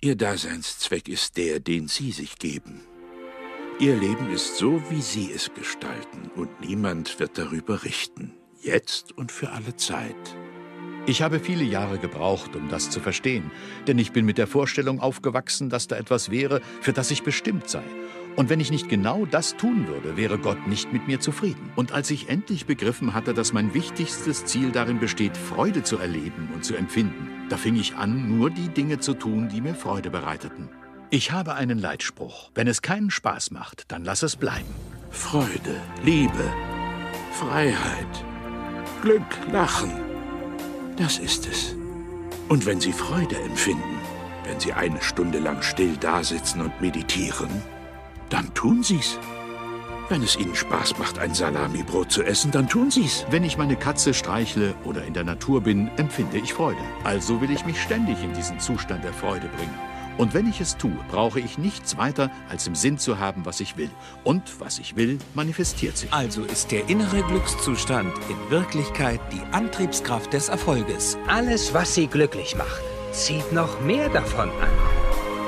Ihr Daseinszweck ist der, den Sie sich geben. Ihr Leben ist so, wie Sie es gestalten, und niemand wird darüber richten, jetzt und für alle Zeit. Ich habe viele Jahre gebraucht, um das zu verstehen, denn ich bin mit der Vorstellung aufgewachsen, dass da etwas wäre, für das ich bestimmt sei. Und wenn ich nicht genau das tun würde, wäre Gott nicht mit mir zufrieden. Und als ich endlich begriffen hatte, dass mein wichtigstes Ziel darin besteht, Freude zu erleben und zu empfinden, da fing ich an, nur die Dinge zu tun, die mir Freude bereiteten. Ich habe einen Leitspruch. Wenn es keinen Spaß macht, dann lass es bleiben. Freude, Liebe, Freiheit, Glück, Lachen. Das ist es. Und wenn Sie Freude empfinden, wenn Sie eine Stunde lang still dasitzen und meditieren, dann tun Sie's. Wenn es Ihnen Spaß macht, ein Salamibrot zu essen, dann tun Sie's. Wenn ich meine Katze streichle oder in der Natur bin, empfinde ich Freude. Also will ich mich ständig in diesen Zustand der Freude bringen. Und wenn ich es tue, brauche ich nichts weiter, als im Sinn zu haben, was ich will. Und was ich will, manifestiert sich. Also ist der innere Glückszustand in Wirklichkeit die Antriebskraft des Erfolges. Alles, was Sie glücklich macht, zieht noch mehr davon an.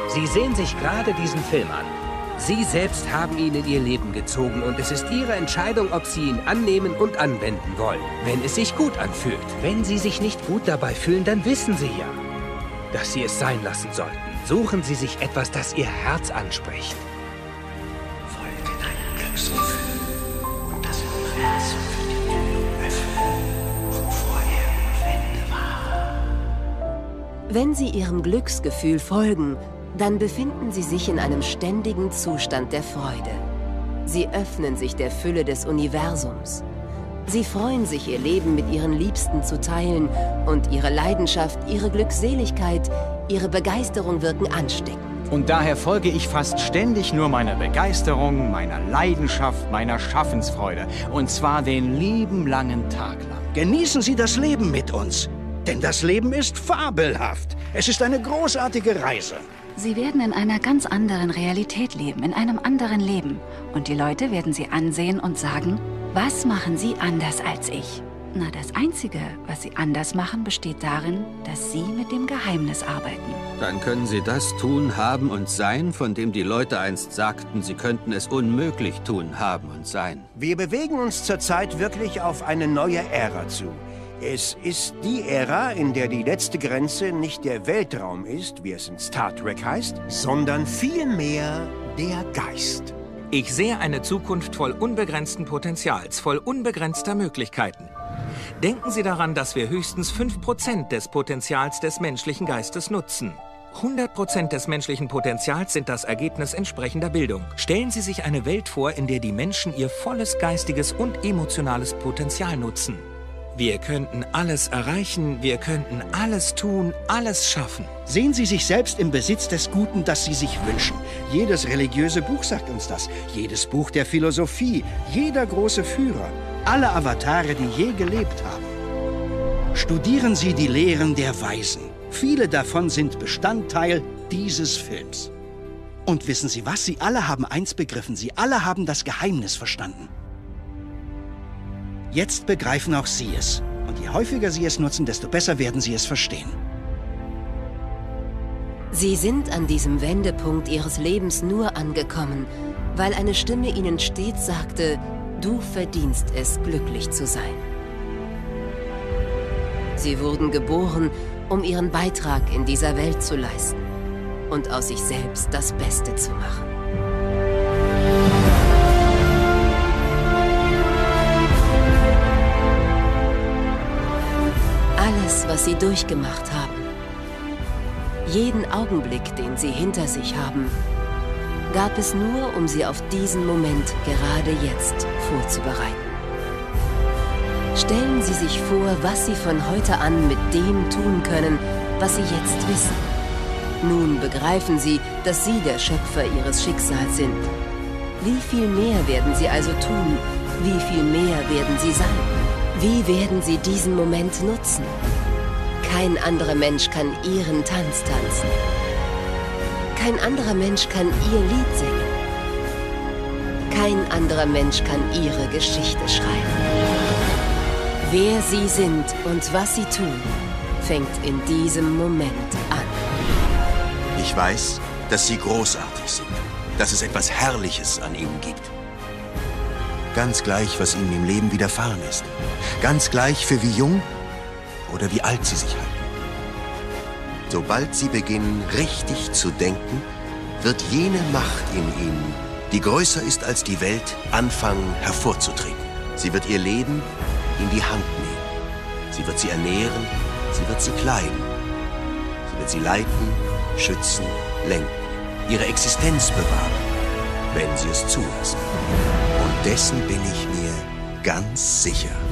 Sie sehen sich gerade diesen Film an. Sie selbst haben ihn in Ihr Leben gezogen und es ist Ihre Entscheidung, ob Sie ihn annehmen und anwenden wollen, wenn es sich gut anfühlt. Wenn Sie sich nicht gut dabei fühlen, dann wissen Sie ja, dass Sie es sein lassen sollten. Suchen Sie sich etwas, das Ihr Herz anspricht. Wenn Sie Ihrem Glücksgefühl folgen, dann befinden Sie sich in einem ständigen Zustand der Freude. Sie öffnen sich der Fülle des Universums. Sie freuen sich, ihr Leben mit ihren Liebsten zu teilen und ihre Leidenschaft, ihre Glückseligkeit, ihre Begeisterung wirken ansteckend. Und daher folge ich fast ständig nur meiner Begeisterung, meiner Leidenschaft, meiner Schaffensfreude. Und zwar den lieben langen Tag lang. Genießen Sie das Leben mit uns. Denn das Leben ist fabelhaft. Es ist eine großartige Reise. Sie werden in einer ganz anderen Realität leben, in einem anderen Leben. Und die Leute werden Sie ansehen und sagen, was machen Sie anders als ich? Na, das Einzige, was Sie anders machen, besteht darin, dass Sie mit dem Geheimnis arbeiten. Dann können Sie das tun, haben und sein, von dem die Leute einst sagten, sie könnten es unmöglich tun, haben und sein. Wir bewegen uns zurzeit wirklich auf eine neue Ära zu. Es ist die Ära, in der die letzte Grenze nicht der Weltraum ist, wie es in Star Trek heißt, sondern vielmehr der Geist. Ich sehe eine Zukunft voll unbegrenzten Potenzials, voll unbegrenzter Möglichkeiten. Denken Sie daran, dass wir höchstens 5% des Potenzials des menschlichen Geistes nutzen. 100% des menschlichen Potenzials sind das Ergebnis entsprechender Bildung. Stellen Sie sich eine Welt vor, in der die Menschen ihr volles geistiges und emotionales Potenzial nutzen. Wir könnten alles erreichen, wir könnten alles tun, alles schaffen. Sehen Sie sich selbst im Besitz des Guten, das Sie sich wünschen. Jedes religiöse Buch sagt uns das. Jedes Buch der Philosophie, jeder große Führer, alle Avatare, die je gelebt haben. Studieren Sie die Lehren der Weisen. Viele davon sind Bestandteil dieses Films. Und wissen Sie was? Sie alle haben eins begriffen. Sie alle haben das Geheimnis verstanden. Jetzt begreifen auch Sie es. Und je häufiger Sie es nutzen, desto besser werden Sie es verstehen. Sie sind an diesem Wendepunkt Ihres Lebens nur angekommen, weil eine Stimme Ihnen stets sagte, du verdienst es, glücklich zu sein. Sie wurden geboren, um Ihren Beitrag in dieser Welt zu leisten und aus sich selbst das Beste zu machen. Was Sie durchgemacht haben, jeden Augenblick, den Sie hinter sich haben, gab es nur, um Sie auf diesen Moment gerade jetzt vorzubereiten. Stellen Sie sich vor, was Sie von heute an mit dem tun können, was Sie jetzt wissen. Nun begreifen Sie, dass Sie der Schöpfer Ihres Schicksals sind. Wie viel mehr werden Sie also tun? Wie viel mehr werden Sie sein? Wie werden Sie diesen Moment nutzen? Kein anderer Mensch kann Ihren Tanz tanzen. Kein anderer Mensch kann Ihr Lied singen. Kein anderer Mensch kann Ihre Geschichte schreiben. Wer Sie sind und was Sie tun, fängt in diesem Moment an. Ich weiß, dass Sie großartig sind, dass es etwas Herrliches an Ihnen gibt. Ganz gleich, was Ihnen im Leben widerfahren ist. Ganz gleich, für wie jung oder wie alt Sie sich halten. Sobald Sie beginnen, richtig zu denken, wird jene Macht in Ihnen, die größer ist als die Welt, anfangen hervorzutreten. Sie wird Ihr Leben in die Hand nehmen. Sie wird Sie ernähren, sie wird Sie kleiden. Sie wird Sie leiten, schützen, lenken, Ihre Existenz bewahren, wenn Sie es zulassen. Und dessen bin ich mir ganz sicher.